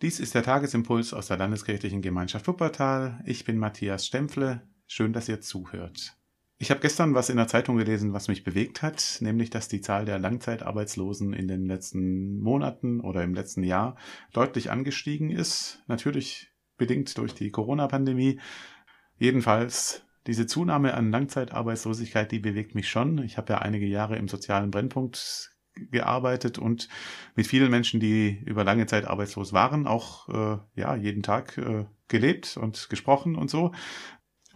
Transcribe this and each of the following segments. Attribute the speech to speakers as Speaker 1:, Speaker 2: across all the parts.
Speaker 1: Dies ist der Tagesimpuls aus der Landeskirchlichen Gemeinschaft Wuppertal. Ich bin Matthias Stempfle. Schön, dass ihr zuhört. Ich habe gestern was in der Zeitung gelesen, was mich bewegt hat, nämlich dass die Zahl der Langzeitarbeitslosen in den letzten Monaten oder im letzten Jahr deutlich angestiegen ist. Natürlich bedingt durch die Corona-Pandemie. Jedenfalls diese Zunahme an Langzeitarbeitslosigkeit, die bewegt mich schon. Ich habe ja einige Jahre im sozialen Brennpunkt gearbeitet und mit vielen Menschen, die über lange Zeit arbeitslos waren, auch äh, ja jeden Tag äh, gelebt und gesprochen und so.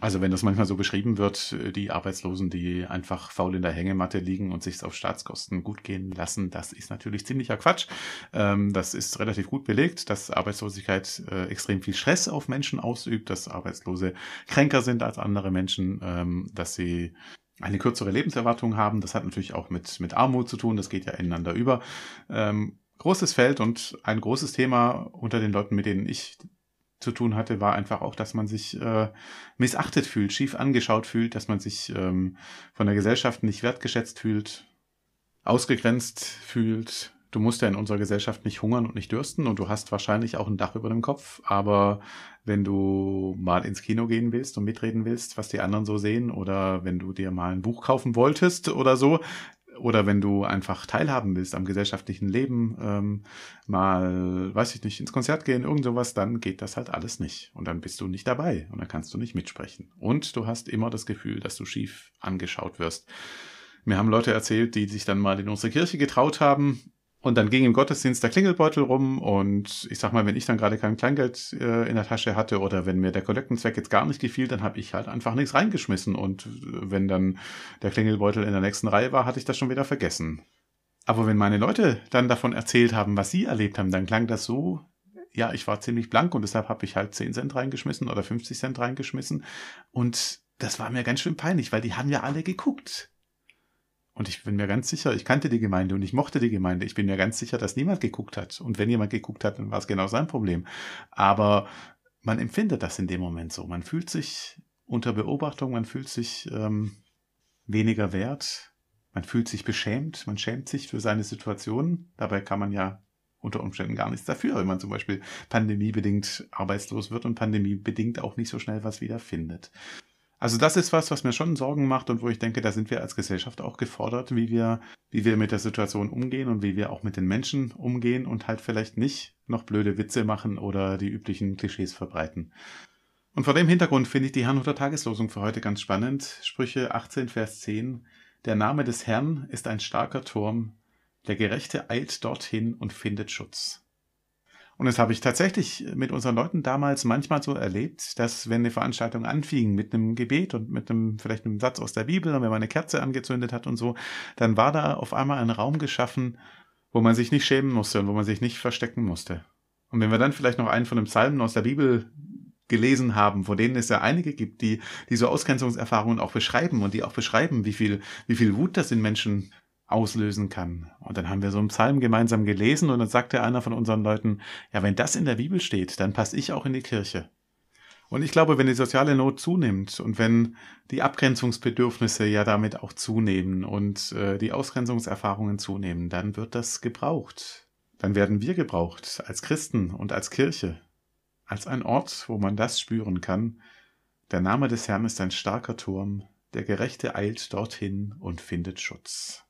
Speaker 1: Also wenn das manchmal so beschrieben wird, äh, die Arbeitslosen, die einfach faul in der Hängematte liegen und sich auf Staatskosten gut gehen lassen, das ist natürlich ziemlicher Quatsch. Ähm, das ist relativ gut belegt, dass Arbeitslosigkeit äh, extrem viel Stress auf Menschen ausübt, dass Arbeitslose kränker sind als andere Menschen, ähm, dass sie eine kürzere Lebenserwartung haben. Das hat natürlich auch mit, mit Armut zu tun, das geht ja ineinander über. Ähm, großes Feld und ein großes Thema unter den Leuten, mit denen ich zu tun hatte, war einfach auch, dass man sich äh, missachtet fühlt, schief angeschaut fühlt, dass man sich ähm, von der Gesellschaft nicht wertgeschätzt fühlt, ausgegrenzt fühlt. Du musst ja in unserer Gesellschaft nicht hungern und nicht dürsten und du hast wahrscheinlich auch ein Dach über dem Kopf, aber wenn du mal ins Kino gehen willst und mitreden willst, was die anderen so sehen, oder wenn du dir mal ein Buch kaufen wolltest oder so, oder wenn du einfach teilhaben willst am gesellschaftlichen Leben, ähm, mal, weiß ich nicht, ins Konzert gehen, irgend sowas, dann geht das halt alles nicht. Und dann bist du nicht dabei und dann kannst du nicht mitsprechen. Und du hast immer das Gefühl, dass du schief angeschaut wirst. Mir haben Leute erzählt, die sich dann mal in unsere Kirche getraut haben und dann ging im Gottesdienst der Klingelbeutel rum und ich sag mal, wenn ich dann gerade kein Kleingeld äh, in der Tasche hatte oder wenn mir der Kollektenzweck jetzt gar nicht gefiel, dann habe ich halt einfach nichts reingeschmissen und äh, wenn dann der Klingelbeutel in der nächsten Reihe war, hatte ich das schon wieder vergessen. Aber wenn meine Leute dann davon erzählt haben, was sie erlebt haben, dann klang das so, ja, ich war ziemlich blank und deshalb habe ich halt 10 Cent reingeschmissen oder 50 Cent reingeschmissen und das war mir ganz schön peinlich, weil die haben ja alle geguckt. Und ich bin mir ganz sicher, ich kannte die Gemeinde und ich mochte die Gemeinde. Ich bin mir ganz sicher, dass niemand geguckt hat. Und wenn jemand geguckt hat, dann war es genau sein Problem. Aber man empfindet das in dem Moment so. Man fühlt sich unter Beobachtung, man fühlt sich ähm, weniger wert, man fühlt sich beschämt, man schämt sich für seine Situation. Dabei kann man ja unter Umständen gar nichts dafür, wenn man zum Beispiel pandemiebedingt arbeitslos wird und pandemiebedingt auch nicht so schnell was wiederfindet. Also das ist was, was mir schon Sorgen macht und wo ich denke, da sind wir als Gesellschaft auch gefordert, wie wir, wie wir mit der Situation umgehen und wie wir auch mit den Menschen umgehen und halt vielleicht nicht noch blöde Witze machen oder die üblichen Klischees verbreiten. Und vor dem Hintergrund finde ich die Herrnhuter Tageslosung für heute ganz spannend. Sprüche 18, Vers 10. Der Name des Herrn ist ein starker Turm. Der Gerechte eilt dorthin und findet Schutz. Und das habe ich tatsächlich mit unseren Leuten damals manchmal so erlebt, dass wenn eine Veranstaltung anfing mit einem Gebet und mit einem, vielleicht einem Satz aus der Bibel und wenn man eine Kerze angezündet hat und so, dann war da auf einmal ein Raum geschaffen, wo man sich nicht schämen musste und wo man sich nicht verstecken musste. Und wenn wir dann vielleicht noch einen von den Psalmen aus der Bibel gelesen haben, von denen es ja einige gibt, die, die so Ausgrenzungserfahrungen auch beschreiben und die auch beschreiben, wie viel, wie viel Wut das in Menschen auslösen kann. Und dann haben wir so einen Psalm gemeinsam gelesen und dann sagte einer von unseren Leuten, ja, wenn das in der Bibel steht, dann passe ich auch in die Kirche. Und ich glaube, wenn die soziale Not zunimmt und wenn die Abgrenzungsbedürfnisse ja damit auch zunehmen und äh, die Ausgrenzungserfahrungen zunehmen, dann wird das gebraucht. Dann werden wir gebraucht als Christen und als Kirche, als ein Ort, wo man das spüren kann. Der Name des Herrn ist ein starker Turm, der Gerechte eilt dorthin und findet Schutz.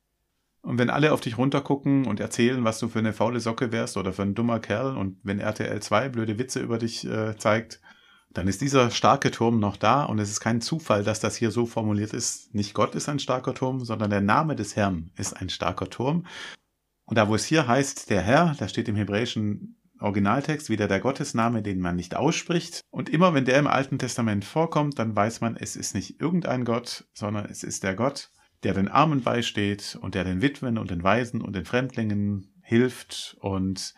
Speaker 1: Und wenn alle auf dich runtergucken und erzählen, was du für eine faule Socke wärst oder für ein dummer Kerl und wenn RTL 2 blöde Witze über dich äh, zeigt, dann ist dieser starke Turm noch da und es ist kein Zufall, dass das hier so formuliert ist. Nicht Gott ist ein starker Turm, sondern der Name des Herrn ist ein starker Turm. Und da, wo es hier heißt, der Herr, da steht im hebräischen Originaltext wieder der Gottesname, den man nicht ausspricht. Und immer wenn der im Alten Testament vorkommt, dann weiß man, es ist nicht irgendein Gott, sondern es ist der Gott, der den Armen beisteht und der den Witwen und den Waisen und den Fremdlingen hilft und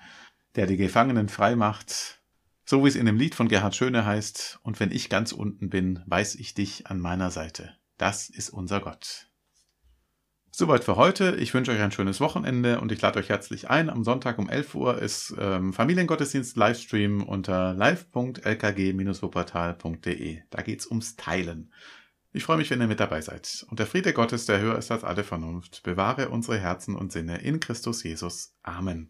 Speaker 1: der die Gefangenen frei macht. So wie es in dem Lied von Gerhard Schöne heißt, und wenn ich ganz unten bin, weiß ich dich an meiner Seite. Das ist unser Gott. Soweit für heute. Ich wünsche euch ein schönes Wochenende und ich lade euch herzlich ein. Am Sonntag um 11 Uhr ist ähm, Familiengottesdienst Livestream unter live.lkg-wuppertal.de. Da geht's ums Teilen. Ich freue mich, wenn ihr mit dabei seid. Und der Friede Gottes, der höher ist als alle Vernunft, bewahre unsere Herzen und Sinne in Christus Jesus. Amen.